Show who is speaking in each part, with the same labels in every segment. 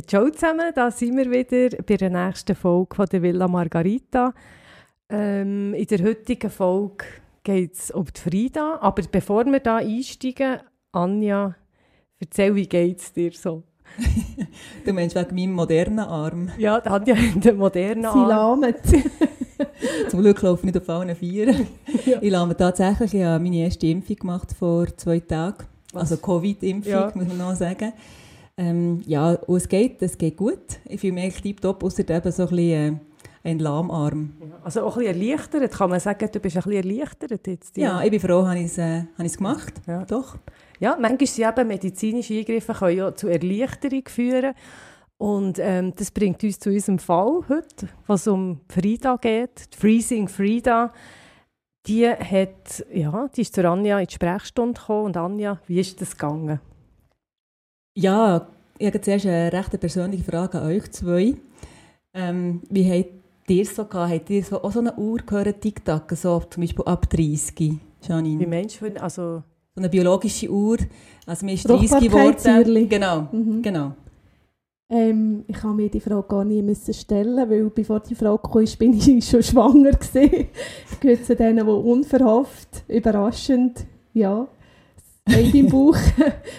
Speaker 1: Ja, ciao zusammen, da sind wir wieder bei der nächsten Folge von der Villa Margarita. Ähm, in der heutigen Folge geht es um die Frida, aber bevor wir da einsteigen, Anja, erzähl, wie geht es dir so?
Speaker 2: Du meinst wegen meinem modernen Arm.
Speaker 1: Ja, Anja hat einen modernen
Speaker 3: Sie
Speaker 1: Arm.
Speaker 3: lahmet.
Speaker 2: Zum Glück laufe ich nicht auf allen Vieren. Ich habe mir tatsächlich ich habe meine erste Impfung gemacht vor zwei Tagen. Also Covid-Impfung,
Speaker 1: Ja.
Speaker 2: muss man noch sagen. Ähm, ja, und es geht, es geht gut. Ich fühle mich tiptop, außer eben so ein bisschen äh, ein Lahmarm.
Speaker 1: Also auch ein bisschen erleichtert, kann man sagen, du bist ein bisschen erleichtert jetzt.
Speaker 2: Ja, ich bin froh, habe ich es äh, gemacht.
Speaker 1: Ja.
Speaker 2: Doch.
Speaker 1: Ja, manchmal sind eben medizinische Eingriffe können ja zu Erleichterung führen. Und ähm, das bringt uns zu unserem Fall heute, was um Frida geht. Die Freezing Frida, die, hat, ja, die ist zu Anja in die Sprechstunde gekommen. Und Anja, wie ist das gegangen?
Speaker 2: Ja, ich habe zuerst eine recht persönliche Frage an euch zwei. Ähm, wie habt ihr es so gehabt? Habt ihr so, auch so eine Uhr gehört, TikTok, so zum Beispiel ab 30,
Speaker 1: Wie
Speaker 2: Janine?
Speaker 1: meinst du, also,
Speaker 2: So eine biologische Uhr. Also mir ist 30 geworden. Genau,
Speaker 3: Mhm.
Speaker 2: genau.
Speaker 3: Ähm, ich habe mir die Frage gar nie müssen stellen, weil bevor die Frage kam, bin ich schon schwanger gewesen. Ich gehöre zu denen, die unverhofft, überraschend, ja, Baby im Bauch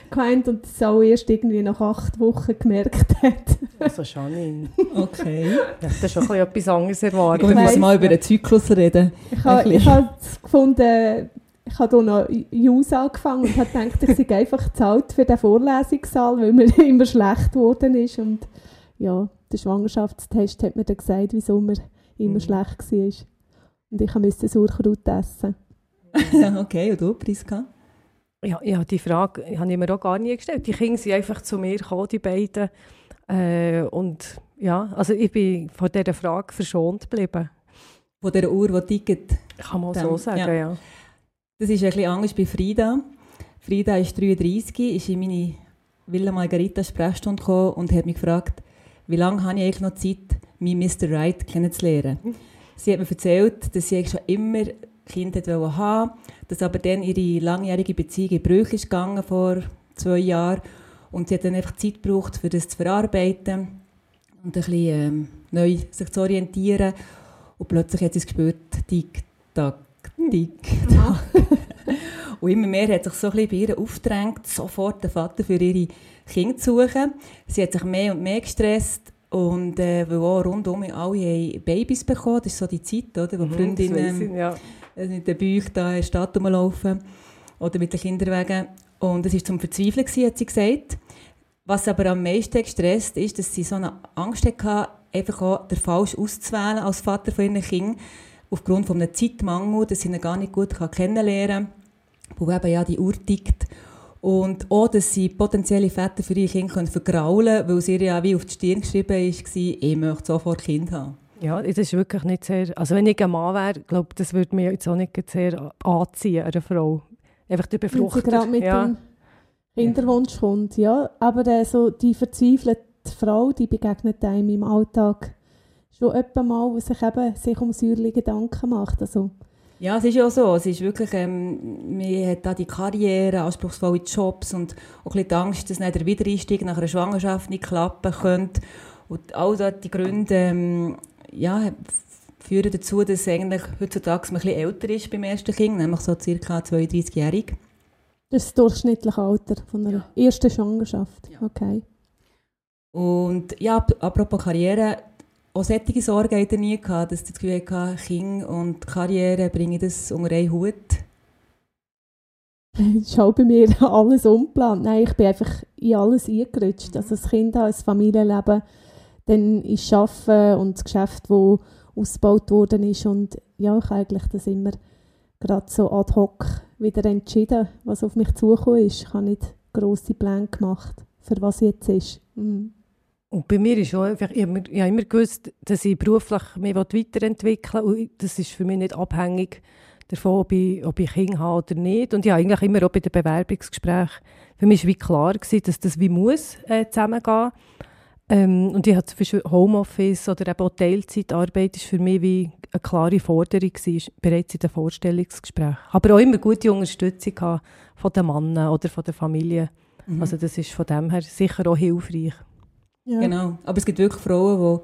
Speaker 3: gemeint und das auch erst irgendwie nach acht Wochen gemerkt hat.
Speaker 1: also Janine,
Speaker 2: Okay.
Speaker 1: das ist schon ein bisschen etwas anderes
Speaker 2: Wir
Speaker 1: erwartet.
Speaker 3: Ich
Speaker 2: müssen mal über den Zyklus reden.
Speaker 3: Ich habe gefunden, ich habe hier noch Jus angefangen und habe gedacht, ich sei einfach zu alt für den Vorlesungssaal, weil mir immer schlecht geworden ist. Und ja, der Schwangerschaftstest hat mir dann gesagt, wieso mir immer
Speaker 1: Mhm.
Speaker 3: schlecht war. Und ich musste Sauerkraut essen.
Speaker 2: okay, und du, Priska?
Speaker 1: Ja, ja, die Frage habe ich mir auch gar nie gestellt. Die Kinder sind einfach zu mir gekommen, die beiden. Äh, und ja, also ich bin von dieser Frage verschont geblieben.
Speaker 2: Von dieser Uhr, die tickt.
Speaker 1: Kann man
Speaker 2: Dann,
Speaker 1: so sagen,
Speaker 2: ja.
Speaker 1: ja.
Speaker 2: Das ist ein bisschen anders bei Frida. Frida ist 33, ist in meine Villa Margarita Sprechstunde gekommen und hat mich gefragt, wie lange habe ich eigentlich noch Zeit, meinen Mr. Right kennenzulernen. Sie hat mir erzählt, dass sie eigentlich schon immer Kinder wollte haben dass aber dann ihre langjährige Beziehung in Brüche ist gegangen vor zwei Jahren und sie hat dann einfach Zeit gebraucht, für das zu verarbeiten und ein bisschen ähm, neu sich zu orientieren und plötzlich hat sie es gespürt, tick, tack, tick, tack. Und immer mehr hat sich so ein bisschen bei ihr aufgedrängt, sofort den Vater für ihre Kinder zu suchen. Sie hat sich mehr und mehr gestresst und äh, weil auch rundum alle haben Babys bekommen, das ist so die Zeit, oder, wo die
Speaker 1: Mhm,
Speaker 2: Freundinnen
Speaker 1: ja.
Speaker 2: Mit den Büchern da in der Stadt rumlaufen oder mit den Kinderwagen. Und es war zum Verzweifeln, gewesen, hat sie gesagt. Was aber am meisten gestresst ist, dass sie so eine Angst hatte, einfach auch den Falsch auszuwählen als Vater von ihren Kindern, aufgrund von einem Zeitmangel, dass sie ihn gar nicht gut kennenlernen kann, wo eben ja die Uhr tickt. Und auch, dass sie potenzielle Väter für ihre Kinder vergraulen können, weil sie ihr ja wie auf die Stirn geschrieben war, ich möchte sofort Kind haben.
Speaker 1: Ja, das ist wirklich nicht sehr... Also wenn ich ein Mann wäre, glaube ich, das würde mir jetzt auch nicht sehr anziehen, eine Frau. Einfach der Befruchter.
Speaker 3: gerade mit
Speaker 1: ja.
Speaker 3: dem Kinderwunsch kommt, ja. Aber äh, so die verzweifelte Frau, die begegnet einem im Alltag schon öppe mal, die sich eben sich um Säuerli Gedanken macht. Also,
Speaker 2: Ja, es ist ja auch so. Es ist wirklich, ähm, man hat da die Karriere, anspruchsvolle Jobs und auch ein bisschen die Angst, dass nicht der Wiedereinstieg nach einer Schwangerschaft nicht klappen könnte. Und all die Gründe ähm, ja, führen dazu, dass eigentlich heutzutage man ein bisschen älter ist beim ersten Kind, nämlich so circa 32-jährig.
Speaker 3: das ist das durchschnittliche Alter von einer ersten Schwangerschaft.
Speaker 2: Ja.
Speaker 3: Okay.
Speaker 2: Und ja, ap- apropos Karriere, auch solche Sorgen hatte ich nie gehabt, dass ich das Gefühl hatte, Kind und Karriere, bringe ich das unter einen Hut?
Speaker 3: Das ist auch bei mir alles unplant. Nein, ich bin einfach in alles eingerutscht. Also das Kind das Familienleben, dann ist Arbeiten und das Geschäft, das ausgebaut worden ist. Und ja, ich habe eigentlich das immer gerade so ad hoc wieder entschieden, was auf mich zugekommen ist. Ich habe nicht grosse Pläne gemacht, für was jetzt ist. Mhm.
Speaker 1: Und bei mir ist auch einfach, ich habe immer, gewusst, dass ich beruflich mich weiterentwickeln will. Und das ist für mich nicht abhängig davon, ob ich, ob ich Kinder habe oder nicht. Und ich habe eigentlich immer auch bei den Bewerbungsgesprächen, für mich war klar dass das wie muss äh, zusammengehen. Ähm, und ich habe zum Beispiel Homeoffice oder eben auch Teilzeitarbeit ist für mich wie eine klare Forderung gewesen, bereits in den Vorstellungsgesprächen. Aber auch immer gute Unterstützung von den Männern oder von der Familie. Mhm. Also das ist von dem her sicher auch hilfreich.
Speaker 2: Ja. Genau, aber es gibt wirklich Frauen,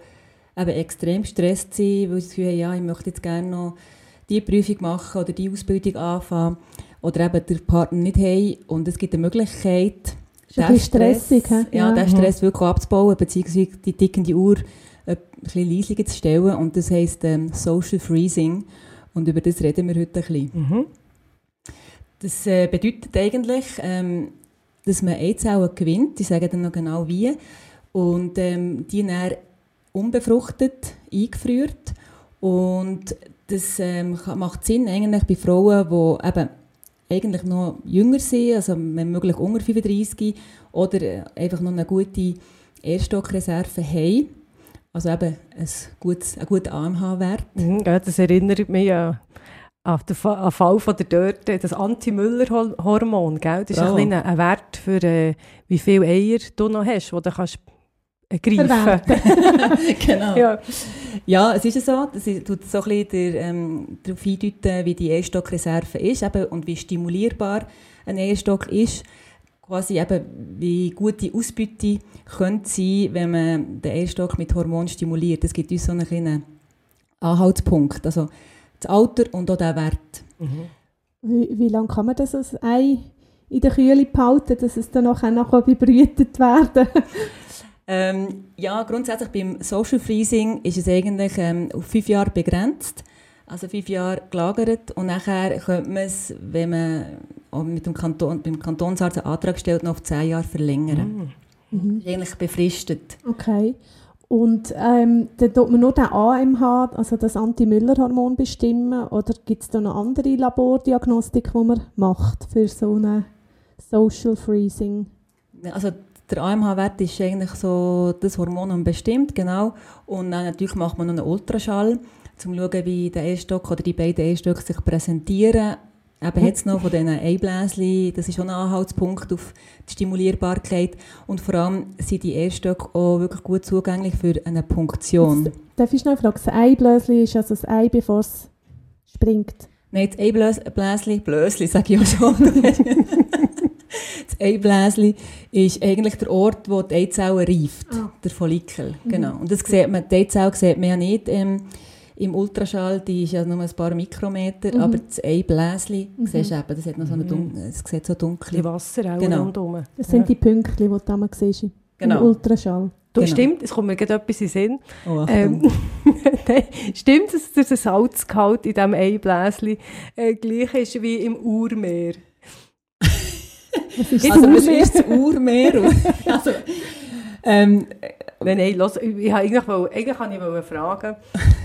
Speaker 2: die eben extrem gestresst sind, weil sie haben, ja, ich möchte jetzt gerne noch die Prüfung machen oder die Ausbildung anfangen oder eben den Partner nicht haben und es gibt eine Möglichkeit,
Speaker 3: den Stress, stressig,
Speaker 2: ja, ja. den Stress wirklich abzubauen, beziehungsweise die tickende Uhr ein bisschen leiser zu stellen und das heisst ähm, Social Freezing und über das reden wir heute ein bisschen. Mhm. Das äh, bedeutet eigentlich, ähm, dass man Eizellen gewinnt, ich sage dann noch genau wie, und ähm, die dann unbefruchtet eingefriert und das ähm, macht Sinn eigentlich bei Frauen, die eben eigentlich noch jünger sind, also wenn möglich unter 35 oder äh, einfach noch eine gute Erststockreserve haben. Also eben ein gutes, ein guter AMH-Wert.
Speaker 1: Mhm, das erinnert mich an den Fall von der Dörte, das Anti-Müller-Hormon, Das ist oh. ein, ein Wert für, äh, wie viele Eier du noch hast, die du kannst greifen.
Speaker 2: genau. Ja. Ja, es ist so. Das tut so ein bisschen der, ähm, darauf hindeuten, wie die Eierstockreserve ist eben, und wie stimulierbar ein Eierstock ist. Quasi eben, wie gut die Ausbeute könnte sein, wenn man den Eierstock mit Hormonen stimuliert. Das gibt uns so einen kleinen Anhaltspunkt. Also das Alter und auch der Wert.
Speaker 3: Mhm. Wie, wie lange kann man das als Ei in der Kühle behalten, dass es dann nachher noch bebrütet werden
Speaker 2: Ähm, ja, grundsätzlich beim Social Freezing ist es eigentlich ähm, auf fünf Jahre begrenzt. Also fünf Jahre gelagert und nachher könnte man es, wenn man mit dem Kanton, beim Kantonsarzt einen Antrag stellt, noch auf zehn Jahre verlängern. Mhm. mhm. Ist eigentlich befristet.
Speaker 3: Okay. Und ähm, dann tut man nur den AMH, also das Anti-Müller-Hormon bestimmen oder gibt es da noch andere Labordiagnostik, die man macht für so eine Social Freezing?
Speaker 2: Also der AMH-Wert ist eigentlich so das Hormon, das bestimmt, genau. Und dann natürlich macht man noch einen Ultraschall, um zu schauen, wie der Eierstock oder die beiden Eierstöcke sich präsentieren. Eben jetzt noch von diesen Eibläschen, das ist auch ein Anhaltspunkt auf die Stimulierbarkeit. Und vor allem sind die Eierstöcke auch wirklich gut zugänglich für eine Punktion.
Speaker 3: Jetzt, darf ich schnell fragen, das Eibläschen ist also das Ei, bevor es springt?
Speaker 2: Nein, das Eibläschen, Blösli sage ich auch schon. das Eibläschen ist eigentlich der Ort, wo die Eizelle reift, ah. der Follikel. Mhm. Genau. Und das sieht man, die Eizelle sieht man ja nicht ähm, im Ultraschall, die ist ja nur ein paar Mikrometer, mhm. aber das Eibläschen, mhm. siehst du eben, das, hat noch so eine mhm. es sieht so dunkel.
Speaker 1: Die Wasser auch genau. rundherum.
Speaker 3: Das sind ja. die Punkte, die du da siehst genau. im Ultraschall.
Speaker 1: Du, genau. Stimmt, es kommt mir gerade etwas in den Sinn. Oh, ähm, stimmt, dass der Salzgehalt in diesem Eibläschen äh, gleich ist wie im Urmeer?
Speaker 2: Was ist also, ist das Urmeer? also,
Speaker 1: ähm, Nein, nein, los, ich, eigentlich, wollte, eigentlich wollte ich fragen,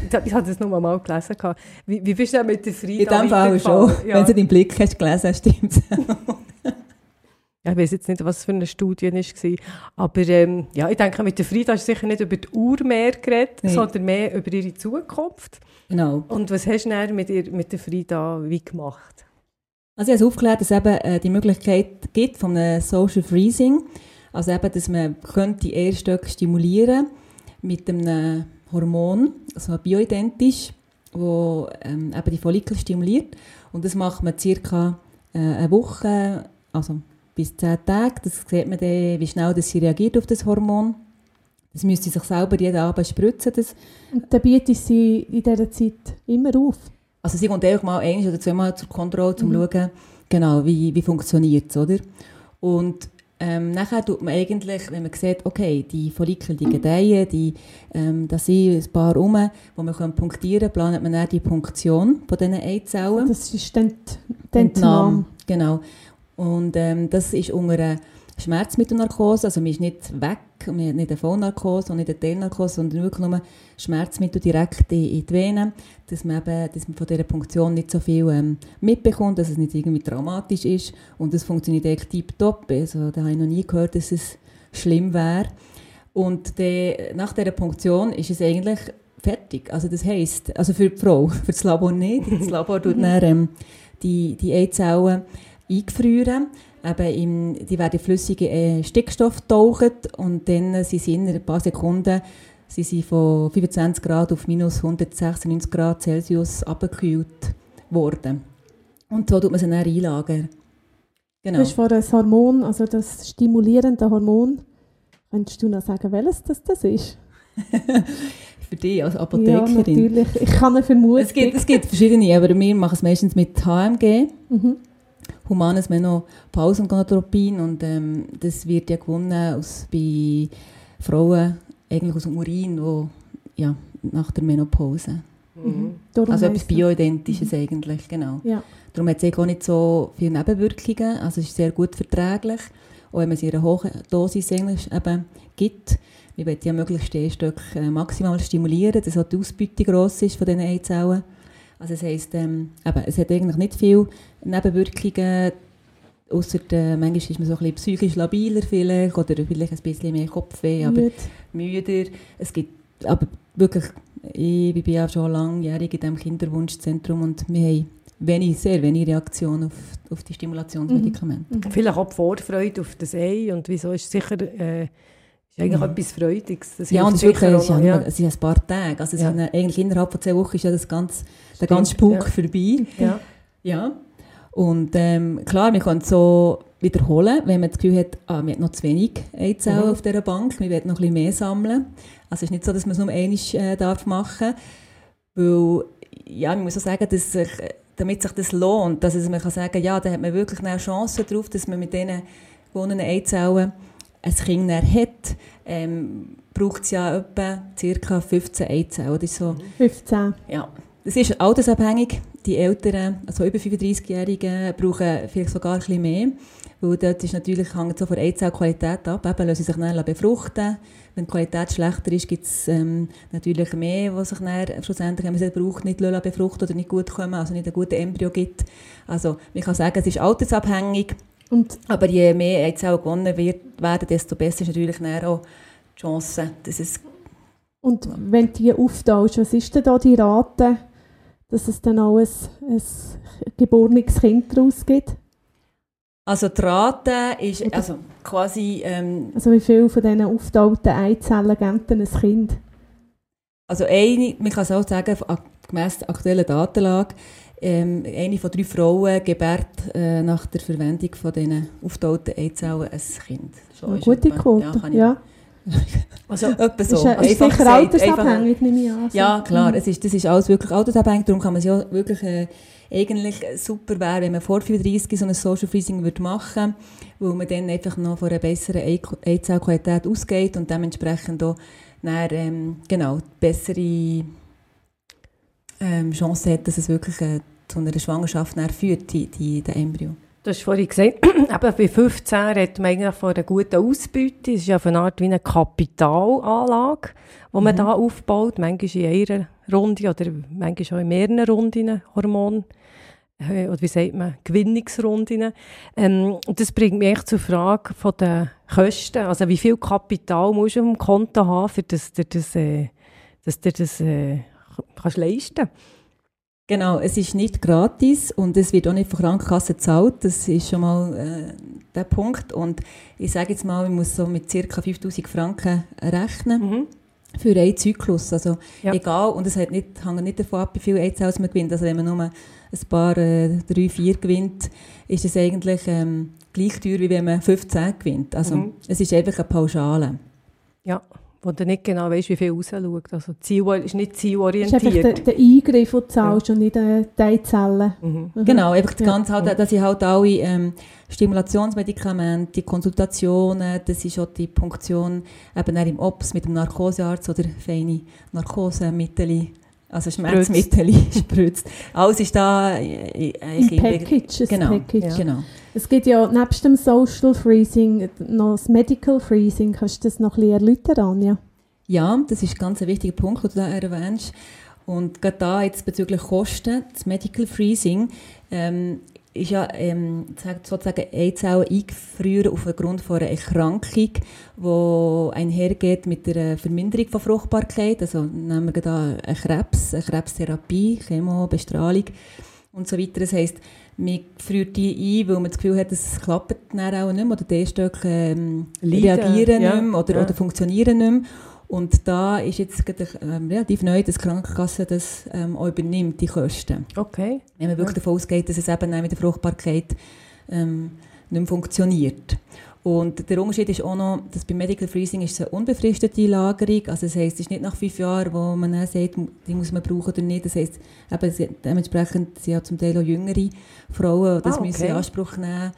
Speaker 1: ich, ich habe das nur mal gelesen, wie, wie bist du denn mit der Frieda
Speaker 2: In dem Fall schon, ja. wenn du deinen Blick hast gelesen, stimmt
Speaker 1: ja, ich weiß jetzt nicht, was es für eine Studie war, aber ähm, ja, ich denke, mit der Frieda hast du sicher nicht über die Urmeer geredet, nee. sondern mehr über ihre Zukunft.
Speaker 2: Genau.
Speaker 1: Und was hast du mit, ihr, mit der Frieda wie gemacht?
Speaker 2: Also ich habe aufgeklärt, dass es eben äh, die Möglichkeit gibt von einem Social Freezing, also eben, dass man könnte die Eierstöcke stimulieren mit einem Hormon, also bioidentisch, wo ähm, eben die Follikel stimuliert und das macht man circa äh, eine Woche, also bis zehn Tage, das sieht man dann, wie schnell das sie reagiert auf das Hormon. Das müsste sich selber jeden Abend spritzen. Das.
Speaker 3: Und dann bietet sie in dieser Zeit immer auf?
Speaker 2: Also sie kommt einfach mal ein oder zweimal zur Kontrolle, um mhm. zu schauen, genau, wie, wie funktioniert es, oder? Und ähm, nachher tut man eigentlich, wenn man sieht, okay, die Follikel, die gedeihen, die, ähm, da sind ein paar rum, wo man punktieren kann, planet man dann die Punktion von diesen Eizellen.
Speaker 3: Das ist dann die Entnahme.
Speaker 2: Genau. Und ähm, das ist unter Schmerzmittelnarkose, also man ist nicht weg, man hat nicht eine Vollnarkose und nicht eine Teilnarkose, sondern wirklich nur Schmerzmittel direkt in, die Venen, dass man, eben, dass man von dieser Punktion nicht so viel ähm, mitbekommt, dass es nicht irgendwie dramatisch ist und das funktioniert echt tiptop. Also da habe ich noch nie gehört, dass es schlimm wäre. Und de, nach dieser Punktion ist es eigentlich fertig. Also das heisst, also für die Frau, für das Labor nicht. Das Labor tut dann ähm, die, die Eizellen eingefrieren. Eben im, die werden flüssige äh, Stickstoff getaucht und dann sind sie in ein paar Sekunden sie sind von 25 Grad auf minus 196 Grad Celsius abgekühlt worden. Und so tut man sie dann einlagern.
Speaker 3: Genau. Du hast vorhin das Hormon, also das stimulierende Hormon. Könntest du noch sagen, welches das, das ist?
Speaker 2: Für dich als Apothekerin? Ja,
Speaker 3: natürlich. Ich kann es vermuten.
Speaker 2: Es gibt, es gibt verschiedene, aber wir machen es meistens mit HMG. Mhm. Humanes Menopausengonadotropin und ähm, das wird ja gewonnen aus, bei Frauen eigentlich aus dem Urin, wo, ja, nach der Menopause. Mhm. Also etwas Bioidentisches mhm. eigentlich, genau. Ja. Darum hat es auch nicht so viele Nebenwirkungen, also es ist sehr gut verträglich, auch wenn man es in einer hohen Dosis eigentlich eben gibt. Wir wollen ja möglichst Stehstöcke äh, maximal stimulieren, dass auch die Ausbeute gross ist von diesen Eizellen. Also das heisst, ähm, eben, es hat eigentlich nicht viele Nebenwirkungen, Außer äh, manchmal ist man so ein bisschen psychisch labiler vielleicht, oder vielleicht ein bisschen mehr Kopfweh, aber Müde. müder. Es gibt aber wirklich, ich bin ja schon langjährig in diesem Kinderwunschzentrum und wir haben wenig, sehr wenig Reaktion auf, auf die Stimulationsmedikamente.
Speaker 1: Mhm. Vielleicht auch die Vorfreude auf das Ei und wieso ist sicher... Äh, ist eigentlich mhm. etwas Freudiges.
Speaker 2: Das ja, und es, wirklich, es, ja, es sind ein paar Tage. Also ja. sind, eigentlich innerhalb von zwei Wochen ist ja das ganz, der ganze Spuk ja. vorbei. Ja. ja. Und ähm, klar, wir können es so wiederholen, wenn man das Gefühl hat, ah, wir haben noch zu wenig Eizellen mhm. auf dieser Bank, wir wollen noch ein bisschen mehr sammeln. Also es ist nicht so, dass man es nur einmal äh, darf machen weil, ja, man muss auch sagen, dass sich, damit sich das lohnt, dass man kann sagen, ja, da hat man wirklich eine Chance darauf, dass man mit diesen gewonnenen Eizellen ein Kind hat, ähm, braucht es ja etwa ca. 15 Eizellen. So,
Speaker 3: 15?
Speaker 2: Ja. Das ist altersabhängig die Älteren, also über 35-Jährigen, brauchen vielleicht sogar ein bisschen mehr. Weil dort ist natürlich, hängt so von Eizellqualität ab. Eben lassen sie sich dann befruchten. Wenn die Qualität schlechter ist, gibt es ähm, natürlich mehr, die sich dann schlussendlich, wenn man sie braucht, nicht befruchten oder nicht gut kommen, also nicht ein gutes Embryo gibt. Also man kann sagen, es ist altersabhängig. Und aber je mehr Eizellen gewonnen wird, werden, desto besser ist natürlich dann auch die Chance, dass es...
Speaker 3: Und wenn du die auftauschst, was ist denn da die Rate? Dass es dann auch ein, ein geborenes Kind daraus gibt?
Speaker 2: Also die Rate ist also quasi... Ähm,
Speaker 3: also wie viel von diesen aufgetauten Eizellen geben dann ein Kind?
Speaker 2: Also eine, man kann es auch sagen, gemäss der aktuellen Datenlage, ähm, eine von drei Frauen gebärt äh, nach der Verwendung von diesen aufgetauten Eizellen ein Kind.
Speaker 3: So eine gute Quote, ja. Ja.
Speaker 2: Also, etwa so.
Speaker 3: Ist, ist sicher altersabhängig, nehme ich an.
Speaker 2: Ja, klar, mhm. es ist, das ist alles wirklich altersabhängig, darum kann man es ja wirklich äh, eigentlich super wäre, wenn man vor 35 so ein Social Freezing würde machen würde, weil man dann einfach noch von einer besseren Eizellqualität ausgeht und dementsprechend auch dann, ähm, genau, bessere ähm, Chance hat, dass es wirklich äh, zu einer Schwangerschaft führt, die, die, der Embryo.
Speaker 1: Du hast vorhin gesagt, eben bei 15 redet man eigentlich von einer guten Ausbeute. Es ist ja eine Art wie eine Kapitalanlage, die man mhm. da aufbaut. Manchmal in einer Runde oder manchmal auch in mehreren Runden Hormon äh, oder wie sagt man, Gewinnungsrunden. Ähm, das bringt mich echt zur Frage von den Kosten. Also wie viel Kapital musst du auf dem Konto haben, für das du das, äh, dass dir das äh, kannst leisten kannst?
Speaker 2: Genau, es ist nicht gratis und es wird auch nicht von Krankenkassen gezahlt. Das ist schon mal äh, der Punkt. Und ich sage jetzt mal, ich muss so mit ca. 5000 Franken rechnen. Mhm. Für einen Zyklus. Also ja. egal, und es hängt nicht davon ab, wie viel Aids man gewinnt. Also wenn man nur ein paar, äh, drei, vier gewinnt, ist es eigentlich ähm, gleich teuer, wie wenn man 15 gewinnt. Also mhm. es ist einfach eine Pauschale.
Speaker 1: Ja wo du nicht genau weißt, wie viel rausschaut. Also Ziel ist nicht zielorientiert.
Speaker 3: Das ist einfach der, der Eingriff, den du zahlst ja. und nicht äh, die Zellen.
Speaker 2: Mhm. Mhm. Genau, einfach das Ganze halt, dass ich halt alle ähm, Stimulationsmedikamente, die Konsultationen, das ist auch die Punktion eben im OPS mit dem Narkosearzt oder feine Narkosemittel also Schmerzmittel spritzt. Alles ist da
Speaker 3: äh, äh, ein Package.
Speaker 2: Genau.
Speaker 3: Package. Ja. genau. Es gibt ja nebst dem Social Freezing noch das Medical Freezing. Kannst du das noch ein bisschen erläutern, Anja?
Speaker 2: Ja, das ist ganz ein wichtiger Punkt, den du da erwähnst. Und gerade da jetzt bezüglich Kosten, das Medical Freezing, ähm, ist ja ähm, sozusagen Eizellen eingefrieren aufgrund von einer Erkrankung, die einhergeht mit der Verminderung von Fruchtbarkeit. Also nehmen wir da einen Krebs, eine Krebstherapie, Chemo, Bestrahlung und so weiter. Das heisst, man friert die ein, weil man das Gefühl hat, es klappt dann auch nicht mehr oder die Stöcke ähm, reagieren ja. nicht mehr oder, ja. oder funktionieren nicht mehr. Und da ist jetzt ähm, relativ neu, dass die Krankenkasse das ähm, auch übernimmt, die Kosten.
Speaker 1: Okay.
Speaker 2: Wenn man wirklich ja. davon ausgeht, dass es eben mit der Fruchtbarkeit ähm, nicht mehr funktioniert. Und der Unterschied ist auch noch, dass bei Medical Freezing ist es eine unbefristete Lagerung. Also das heisst, es ist nicht nach fünf Jahren, wo man dann sagt, die muss man brauchen oder nicht. Das heisst, eben, dementsprechend sind ja zum Teil auch jüngere Frauen, die das ah, okay. müssen in Anspruch nehmen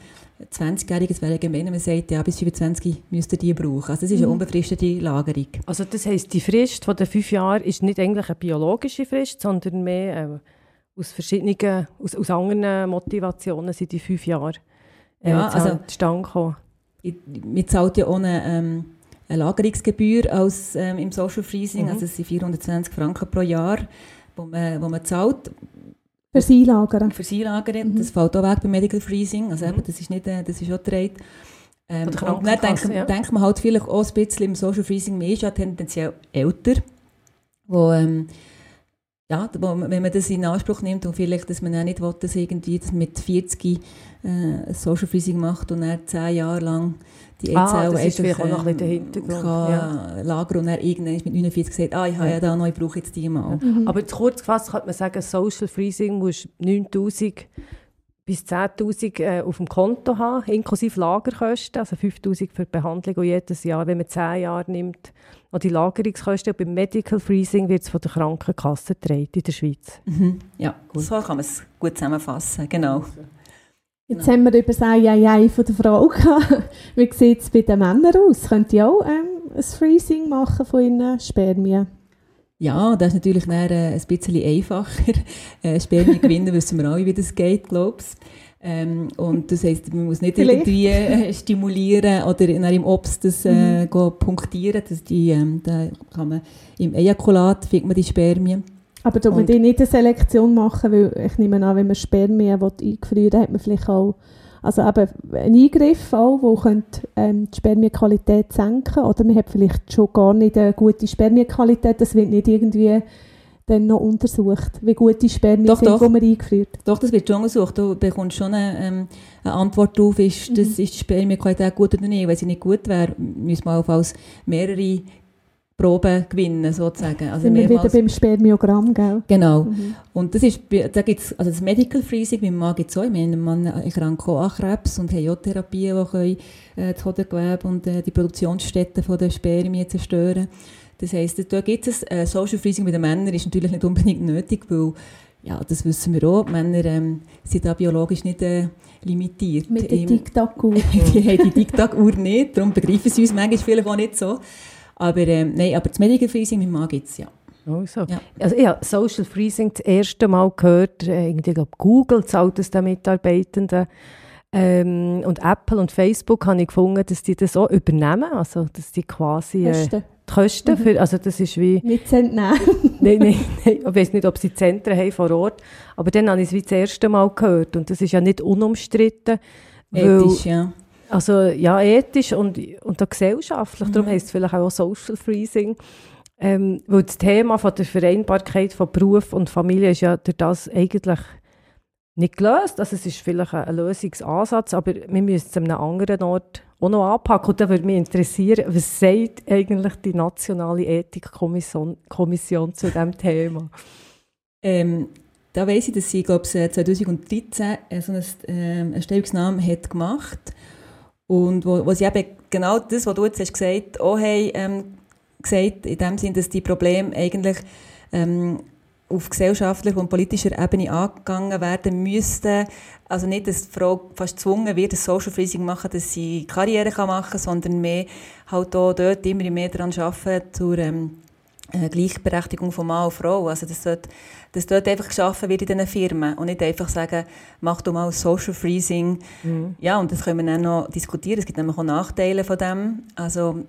Speaker 2: 20-Jähriges wäre gemein, wenn man sagt, ja, bis 25 müsst ihr die brauchen. Also es ist eine mhm. unbefristete Lagerung.
Speaker 1: Also das heisst, die Frist von den fünf Jahren ist nicht eigentlich eine biologische Frist, sondern mehr äh, aus verschiedenen, aus, aus anderen Motivationen sind die fünf Jahre äh, ja, also, zustande gekommen.
Speaker 2: Man zahlt ja ohne ähm, eine Lagerungsgebühr als, ähm, im Social Freezing, mhm. also es sind 420 Franken pro Jahr, wo man, wo man zahlt.
Speaker 3: Fürs Einlagern.
Speaker 2: Fürs Einlagern. Mhm. Das fällt auch weg beim Medical Freezing. Also eben, das ist nicht, äh, das ist auch gedreht. Ähm, und dann denkt, ja. denkt man halt vielleicht auch ein bisschen im Social Freezing, man ist ja tendenziell älter, wo, ähm, ja, wenn man das in Anspruch nimmt und vielleicht, dass man auch nicht will, dass irgendwie das mit 40 äh, Social Freezing macht und dann 10 Jahre lang die
Speaker 1: ah, das ist vielleicht auch noch ein bisschen der Hintergrund.
Speaker 2: ja. lagern und dann irgendwann mit 49 gesagt, ah, ich habe ja da noch, ich brauche jetzt die mal.
Speaker 1: Mhm. Aber kurz gefasst könnte man sagen, Social Freezing muss 9000 bis 10'000 äh, auf dem Konto haben, inklusive Lagerkosten, also 5'000 für die Behandlung und jedes Jahr, wenn man 10 Jahre nimmt, noch die Lagerungskosten. Und beim Medical Freezing wird es von der Krankenkasse getragen in der Schweiz.
Speaker 2: Mhm. Ja, gut. so kann man es gut zusammenfassen, genau.
Speaker 3: Jetzt genau. haben wir über das Ei von der Frau gehabt. Wie sieht es bei den Männern aus? Könnt ihr auch ähm, ein Freezing machen von ihren Spermien?
Speaker 2: Ja, das ist natürlich dann, äh, ein bisschen einfacher. Äh, Spermien gewinnen wissen wir alle, wie das geht, glaube ich. Ähm, und das heisst, man muss nicht Vielleicht. irgendwie äh, stimulieren oder im Obst das äh, mhm. punktieren. Das die, ähm, da kann man, Im Ejakulat findet man die Spermien.
Speaker 3: Aber da man die nicht eine Selektion machen, weil ich nehme an, wenn man Spermien eingefrieren will, hat man vielleicht auch also eben ein Eingriff auch, der könnte, ähm, die Spermienqualität senken oder man hat vielleicht schon gar nicht eine gute Spermienqualität, das wird nicht irgendwie dann noch untersucht, wie gut die Spermien doch, sind, doch. die man eingeführt.
Speaker 2: Doch, das wird schon untersucht. Du bekommst schon eine, ähm, eine Antwort darauf, ist, mhm. das, ist die Spermienqualität gut oder nicht. Wenn sie nicht gut wäre, müssen wir auf mehrere Proben gewinnen, sozusagen.
Speaker 3: Also Sind wir wieder beim Spermiogramm, gell?
Speaker 2: Genau. Mhm. Und das ist, da gibt's, also das Medical Freezing, mein Mann gibt es auch, ich meine, Mann erkrankt auch an Krebs und hat auch Therapien, die können, äh, das Hodengewebe und äh, die Produktionsstätten von der Spermien zerstören. Das heisst, da gibt es, äh, Social Freezing bei den Männern ist natürlich nicht unbedingt nötig, weil, ja, das wissen wir auch, Männer ähm, sind da biologisch nicht äh, limitiert.
Speaker 3: Mit der Tic-Tac-Uhr.
Speaker 2: die haben die Tic-Tac-Uhr nicht, darum begreifen sie uns manchmal viele auch nicht so. Aber, ähm, nein, aber das Medical Freezing, mein Mann gibt es, ja.
Speaker 1: Also. Ja. also ich habe Social Freezing das erste Mal gehört, äh, irgendwie, glaube Google zahlt es den Mitarbeitenden. Ähm, und Apple und Facebook habe ich gefunden, dass die das auch übernehmen, also dass die quasi... Äh, Kosten. Die Kosten, für, also das ist wie...
Speaker 3: Nicht zu entnehmen.
Speaker 1: nein, nein, nein, ich weiß nicht, ob sie Zentren haben vor Ort, aber dann habe ich es wie das erste Mal gehört und das ist ja nicht unumstritten.
Speaker 2: Ethisch, weil, ja.
Speaker 1: Also ja, ethisch und, und auch gesellschaftlich. Mhm. Darum heisst es vielleicht auch Social Freezing. Ähm, weil das Thema von der Vereinbarkeit von Beruf und Familie ist ja durch das eigentlich nicht gelöst. Also es ist vielleicht ein Lösungsansatz, aber wir müssen es an einem anderen Ort auch noch anpacken. Und da würde mich interessieren, was sagt eigentlich die Nationale Ethikkommission Kommission zu diesem Thema?
Speaker 2: Ähm, da weiss ich, dass sie, glaube ich, 2013 so eine, äh, eine Stellungnahme hat gemacht hat und wo, wo sie eben genau das, was du jetzt hast gesagt, auch haben, ähm, gesagt, in dem Sinn, dass die Probleme eigentlich ähm, auf gesellschaftlicher und politischer Ebene angegangen werden müssten. Also nicht, dass die Frau fast gezwungen wird, das Social Freezing machen, dass sie Karriere machen kann, sondern mehr halt auch dort immer mehr daran arbeiten, zur ähm, äh, Gleichberechtigung von Mann und Frau. Also das dort, dass dort einfach geschaffen wird in diesen Firmen und nicht einfach sagen, mach du mal Social Freezing. Mhm. Ja, und das können wir dann noch diskutieren. Es gibt nämlich auch Nachteile von dem. Also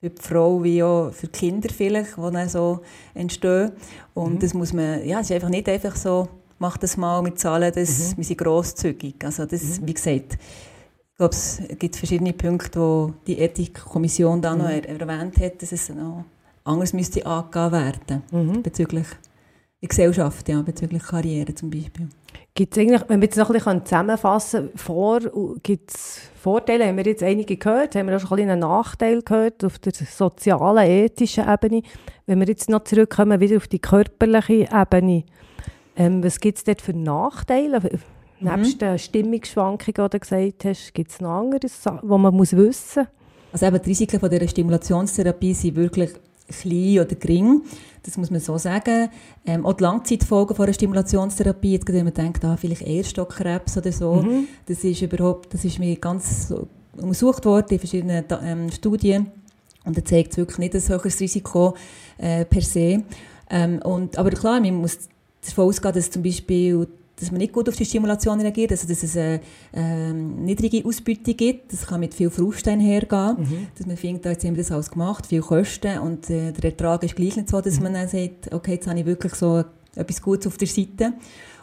Speaker 2: für die Frau wie auch für die Kinder vielleicht, die dann so entstehen. Und mhm. das muss man, ja, es ist einfach nicht einfach so mach das mal mit Zahlen, das, wir sind grosszügig. Also das, wie gesagt, ich glaube, es gibt verschiedene Punkte, wo die Ethikkommission da noch er erwähnt hat, dass es noch anders müsste angehen werden
Speaker 1: Mhm.
Speaker 2: bezüglich der Gesellschaft, ja, bezüglich Karriere zum Beispiel.
Speaker 1: Gibt es eigentlich, wenn wir jetzt noch ein bisschen zusammenfassen vor, gibt es Vorteile, haben wir jetzt einige gehört, haben wir auch schon ein bisschen einen Nachteil gehört auf der sozialen, ethischen Ebene. Wenn wir jetzt noch zurückkommen, wieder auf die körperliche Ebene, ähm, was gibt es dort für Nachteile? Nebst den Stimmungsschwankungen, die du gesagt hast, gibt es noch andere Sachen, die man muss wissen muss?
Speaker 2: Also eben die Risiken von dieser Stimulationstherapie sind wirklich klein oder gering. Das muss man so sagen. Ähm, auch die Langzeitfolgen von einer Stimulationstherapie, jetzt wenn man denkt, ah, vielleicht Eierstockkrebs oder so, das ist überhaupt, das ist mir ganz untersucht worden in verschiedenen ähm, Studien und da zeigt es wirklich nicht ein höheres Risiko äh, per se. Ähm, und, aber klar, man muss davon ausgehen, dass zum Beispiel dass man nicht gut auf die Stimulation reagiert, also dass es eine ähm, niedrige Ausbeute gibt. Das kann mit viel Frust einhergehen, dass man findet, jetzt haben wir das alles gemacht, viel Kosten und äh, der Ertrag ist gleich nicht so, dass man dann sagt, okay, jetzt habe ich wirklich so etwas Gutes auf der Seite.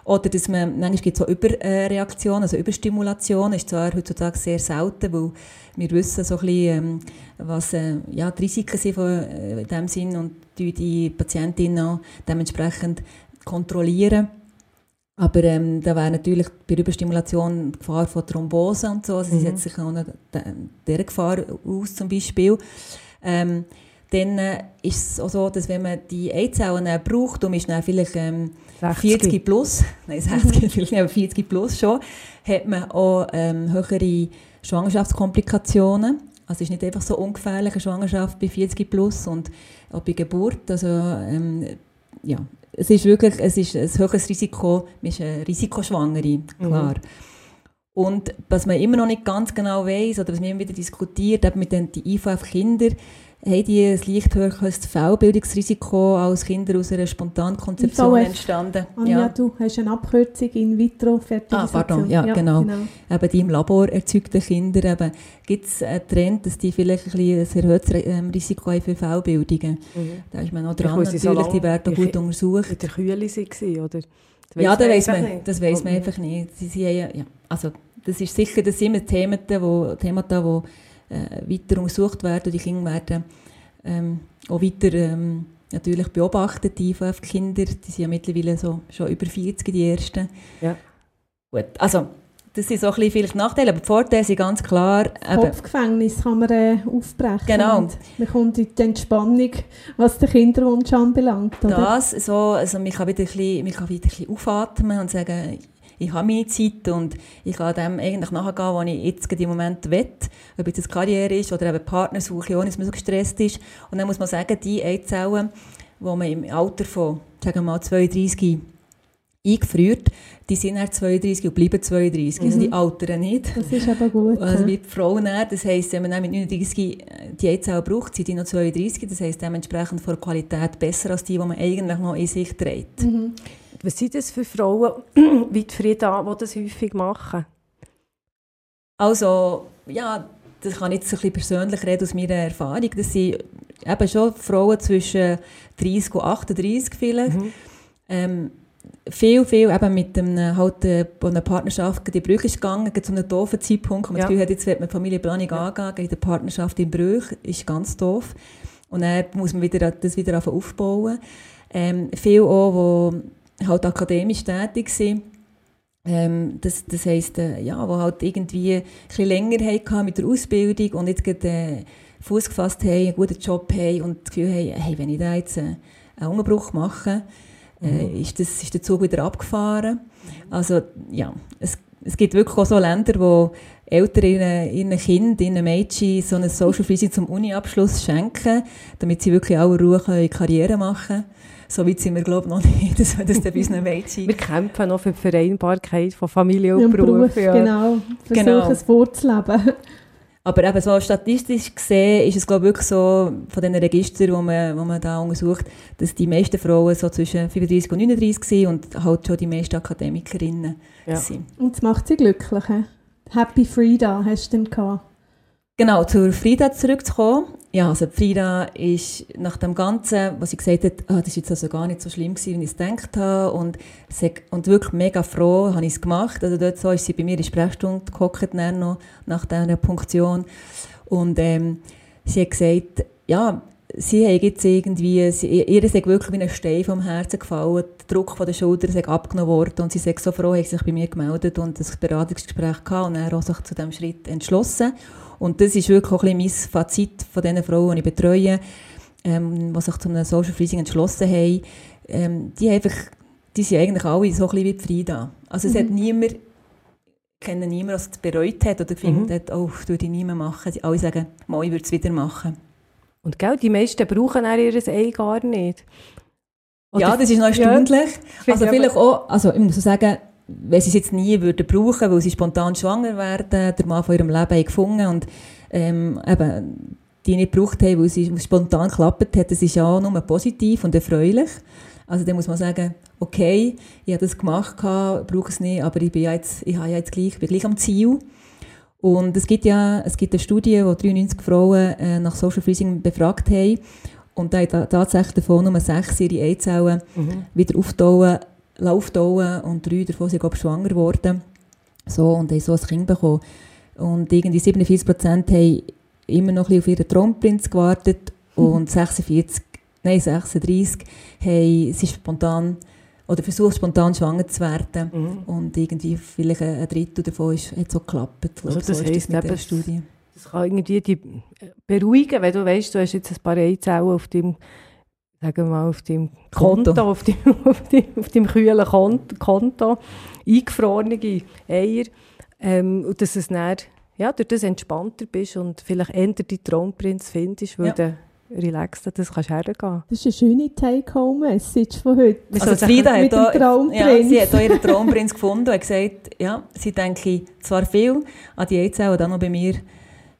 Speaker 2: Oder dass man, manchmal gibt es auch Überreaktionen, also Überstimulation, ist zwar heutzutage sehr selten, weil wir wissen so ein bisschen, ähm, was äh, ja, die Risiken sind von, äh, in dem Sinn und die, die Patientinnen auch dementsprechend kontrollieren. Aber ähm, da wäre natürlich bei Überstimulation die Gefahr von Thrombose und so, also sie setzt sich auch noch dieser Gefahr aus zum Beispiel. Ähm, dann äh, ist es auch so, dass wenn man die Eizellen äh, braucht, um ist dann vielleicht ähm,
Speaker 1: 60.
Speaker 2: 40 plus, nein 60 vielleicht nicht, aber 40 plus schon, hat man auch ähm, höhere Schwangerschaftskomplikationen. Also es ist nicht einfach so ungefährlich eine Schwangerschaft bei 40 plus und auch bei Geburt. Also ähm, ja, es ist wirklich es ist ein höheres Risiko, man ist eine Risikoschwangere, klar. Und was man immer noch nicht ganz genau weiß oder was man immer wieder diskutiert, eben mit den die IVF-Kinder, haben die ein leicht höheres Fehlbildungsrisiko als Kinder aus einer Spontankonzeption
Speaker 3: IVF.
Speaker 2: entstanden.
Speaker 3: Anja, du hast eine Abkürzung in vitro fertilisation
Speaker 2: Ah, pardon, ja, genau. eben die im Labor erzeugten Kinder, gibt es einen Trend, dass die vielleicht ein, bisschen ein erhöhtes ähm, Risiko haben für Fehlbildungen. Da ist man noch dran,
Speaker 1: sie so
Speaker 2: natürlich, die
Speaker 1: lange
Speaker 2: werden gut untersucht.
Speaker 1: In der Kühle waren, oder? Das
Speaker 2: ja, das weiß man,
Speaker 1: nicht.
Speaker 2: das weiss man
Speaker 1: Mhm.
Speaker 2: einfach nicht. Sie, sie, haben ja, ja, also, das ist sicher, das sind immer Themen, wo, Themata, die äh, weiter untersucht werden und die Kinder werden ähm, auch weiter ähm, natürlich beobachtet, die IVF-Kinder, die sind ja mittlerweile so, schon über 40, die ersten.
Speaker 1: Ja.
Speaker 2: Gut, also das sind so ein bisschen vielleicht Nachteile, aber die Vorteile sind ganz klar, eben,
Speaker 3: Kopfgefängnis kann man äh, aufbrechen.
Speaker 2: Genau.
Speaker 3: Und man kommt in die Entspannung, was den Kinderwunsch anbelangt. Oder?
Speaker 2: das so, also man kann wieder ein bisschen, man kann wieder ein bisschen aufatmen und sagen, ich habe meine Zeit und ich kann dem eigentlich nachgehen, was ich jetzt gerade im Moment will. Ob jetzt eine Karriere ist oder eben Partnersuche, ohne dass man so gestresst ist. Und dann muss man sagen, die Eizellen, die man im Alter von, sagen wir mal, 32 eingefriert, die sind dann 32 und bleiben 32. Also die altern nicht.
Speaker 3: Das ist aber gut.
Speaker 2: Also wie die Frauen nicht. Das heisst, wenn man dann mit 39 die Eizellen braucht, sind die noch 32. Das heisst, dementsprechend von der Qualität besser als die, die man eigentlich noch in sich trägt.
Speaker 3: Mhm.
Speaker 1: Was sind das für Frauen, wie die Frieda, die das häufig machen?
Speaker 2: Also, ja, das kann ich jetzt ein bisschen persönlich reden aus meiner Erfahrung. Das sind eben schon Frauen zwischen 30 und 38 vielleicht. Ähm, viel, viel eben mit einem, halt, äh, wo eine Partnerschaft in die Brüche ist gegangen, zu einem doofen Zeitpunkt, wo man
Speaker 1: Ja.
Speaker 2: das Gefühl hat, jetzt wird man Familienplanung angehen, geht die Partnerschaft in Brüche, ist ganz doof. Und dann muss man wieder, das wieder aufbauen. Ähm, viel auch, die halt akademisch tätig sind, ähm, das, das heisst, äh, ja, wo halt irgendwie ein bisschen länger hatten mit der Ausbildung und jetzt gerade äh, Fuß gefasst haben, einen guten Job haben und das Gefühl haben, hey, wenn ich da jetzt äh, einen Unterbruch mache, äh, ist, das, ist der Zug wieder abgefahren. Also ja, es, es gibt wirklich auch so Länder, wo Eltern ihren, ihren Kind, ihren Mädchen so eine Social Freezing zum Uni-Abschluss schenken, damit sie wirklich auch Ruhe können, Karriere machen können. So weit sind wir, glaube ich, noch nicht, dass wir das dann bei unseren Mädchen...
Speaker 1: Wir kämpfen noch für die Vereinbarkeit von Familie und
Speaker 3: Im
Speaker 1: Beruf.
Speaker 3: Beruf,
Speaker 1: ja.
Speaker 3: genau. Versuchen
Speaker 2: Genau.
Speaker 3: es vorzuleben.
Speaker 2: Aber eben so statistisch gesehen ist es glaube ich wirklich so von den Registern, wo man, wo man da untersucht, dass die meisten Frauen so zwischen 35 und 39 sind und halt schon die meisten Akademikerinnen
Speaker 1: Ja.
Speaker 2: sind.
Speaker 3: Und es macht sie glücklich. he? Happy Frida hast du dann gehabt.
Speaker 2: Genau, zur Frida zurückzukommen. Ja, also Frida ist nach dem Ganzen, was sie gesagt hat, ah, das ist jetzt also gar nicht so schlimm gewesen, wie ich es gedacht habe und, und wirklich mega froh habe ich es gemacht. Also dort so ist sie bei mir in Sprechstunde gehockt, nach dieser Punktion und ähm, sie hat gesagt, ja, sie hat jetzt irgendwie, sie, ihr ist wirklich wie ein Stein vom Herzen gefallen, der Druck von der Schulter ist abgenommen worden und sie ist so froh, hat sich bei mir gemeldet und das Beratungsgespräch gehabt und dann auch sich zu diesem Schritt entschlossen. Und das ist wirklich auch ein bisschen mein Fazit von den Frauen, die ich betreue, ähm, die sich zu einem Social Freezing entschlossen haben. Ähm, die, einfach, die sind eigentlich alle so ein bisschen wie Frieda. Also es mhm. hat niemand, ich kenne niemanden, der es bereut hat oder findet, mhm. oh, ich würde nie mehr machen. Sie alle sagen, mal, ich würde es wieder machen.
Speaker 1: Und gell, die meisten brauchen auch ihr Ei gar nicht.
Speaker 2: Oder ja, das ist noch erstaunlich. Ja, also vielleicht auch, also ich muss sagen, wenn sie es jetzt nie würden brauchen, weil sie spontan schwanger werden, der Mann von ihrem Leben gefunden und ähm, eben die nicht gebraucht haben, weil sie spontan geklappt hat, das ist ja auch nur positiv und erfreulich. Also dann muss man sagen, okay, ich habe das gemacht, brauche es nicht, aber ich bin ja jetzt, ich habe ja jetzt gleich, bin gleich am Ziel. Und es gibt ja es gibt eine Studie, wo 93 Frauen äh, nach Social Freezing befragt haben und da tatsächlich davon nur sechs ihre Eizellen mhm. wieder auftauen auftauen und drei davon sind glaube schwanger geworden. So, und haben so ein Kind bekommen. Und irgendwie 47 Prozent haben immer noch ein bisschen auf ihren Traumprinz gewartet mhm. und 46, nein 36 haben sie spontan oder versucht spontan schwanger zu werden mhm. und irgendwie vielleicht ein Drittel davon ist, hat so geklappt.
Speaker 1: Also das so heisst eben, der Studie. das kann irgendwie die beruhigen, wenn du weißt, du hast jetzt ein paar Eizellen auf dem sagen wir mal, auf dem Konto, Konto auf, dem, auf, dem, auf dem kühlen Konto, Konto eingefrorene Eier, ähm, und dass es dann, ja, durch das entspannter bist und vielleicht eher die Traumprinz findest, weil ja. du relaxter das kannst hergehen.
Speaker 3: Das ist eine schöne Take-Home-Message von heute.
Speaker 2: Also Frida hat, da, ja, sie hat auch ihren Traumprinz gefunden und gesagt, ja, sie denke zwar viel an die Eizellen, dann noch bei mir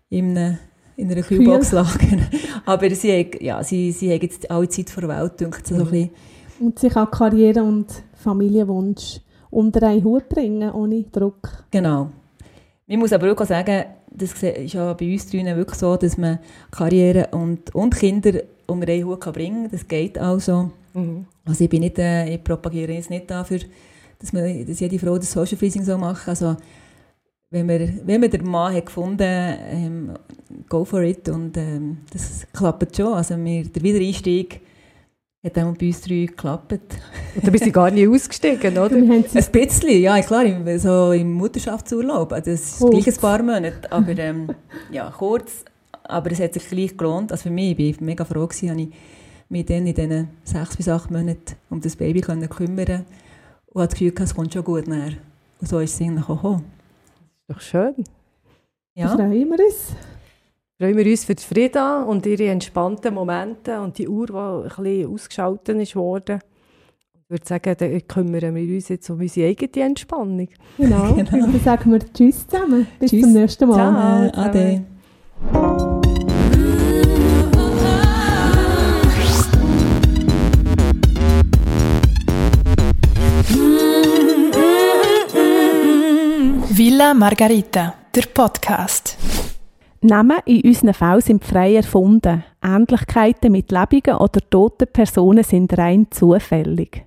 Speaker 2: in in einer Kühlbox lagern. Aber sie, hat, ja, sie, sie hat jetzt alle Zeit vor der Welt, denkt so mhm.
Speaker 3: Und sich auch Karriere und Familienwunsch unter einen Hut bringen, ohne Druck.
Speaker 2: Genau. Ich muss aber auch sagen, das ist ja bei uns drinnen wirklich so, dass man Karriere und, und Kinder unter einen Hut bringen kann. Das geht also. Mhm. Also ich bin nicht, äh, ich propagiere jetzt nicht dafür, dass, man, dass jede Frau das Social Freezing so macht. Also wenn man, wenn man den Mann hat gefunden ähm, go for it und ähm, das klappt schon. Also wir, der Wiedereinstieg hat auch bei uns drei geklappt.
Speaker 1: Und da bist du gar nicht ausgestiegen, oder?
Speaker 2: Ein bisschen, ja klar, im, so im Mutterschaftsurlaub. Also das ist gleich ein paar Monate, aber ähm, ja, kurz. Aber es hat sich gleich gelohnt. Also für mich, ich war mega froh, gewesen, ich mich dann in diesen sechs bis acht Monaten um das Baby kümmern können und hatte das Gefühl, es kommt schon gut näher. Und so ist es eigentlich gekommen.
Speaker 1: Doch schön.
Speaker 3: Ja. Da freuen wir uns.
Speaker 1: Freuen wir uns für die Frieda und ihre entspannten Momente und die Uhr, die ein bisschen ausgeschaltet ist worden. Ich würde sagen, dann kümmern wir uns jetzt um unsere eigene Entspannung.
Speaker 3: Genau. genau. Dann sagen wir Tschüss zusammen. Bis tschüss. zum nächsten Mal.
Speaker 2: Ciao. Ade.
Speaker 4: Villa Margarita, der Podcast.
Speaker 3: Namen in unseren Fällen sind frei erfunden. Ähnlichkeiten mit lebenden oder toten Personen sind rein zufällig.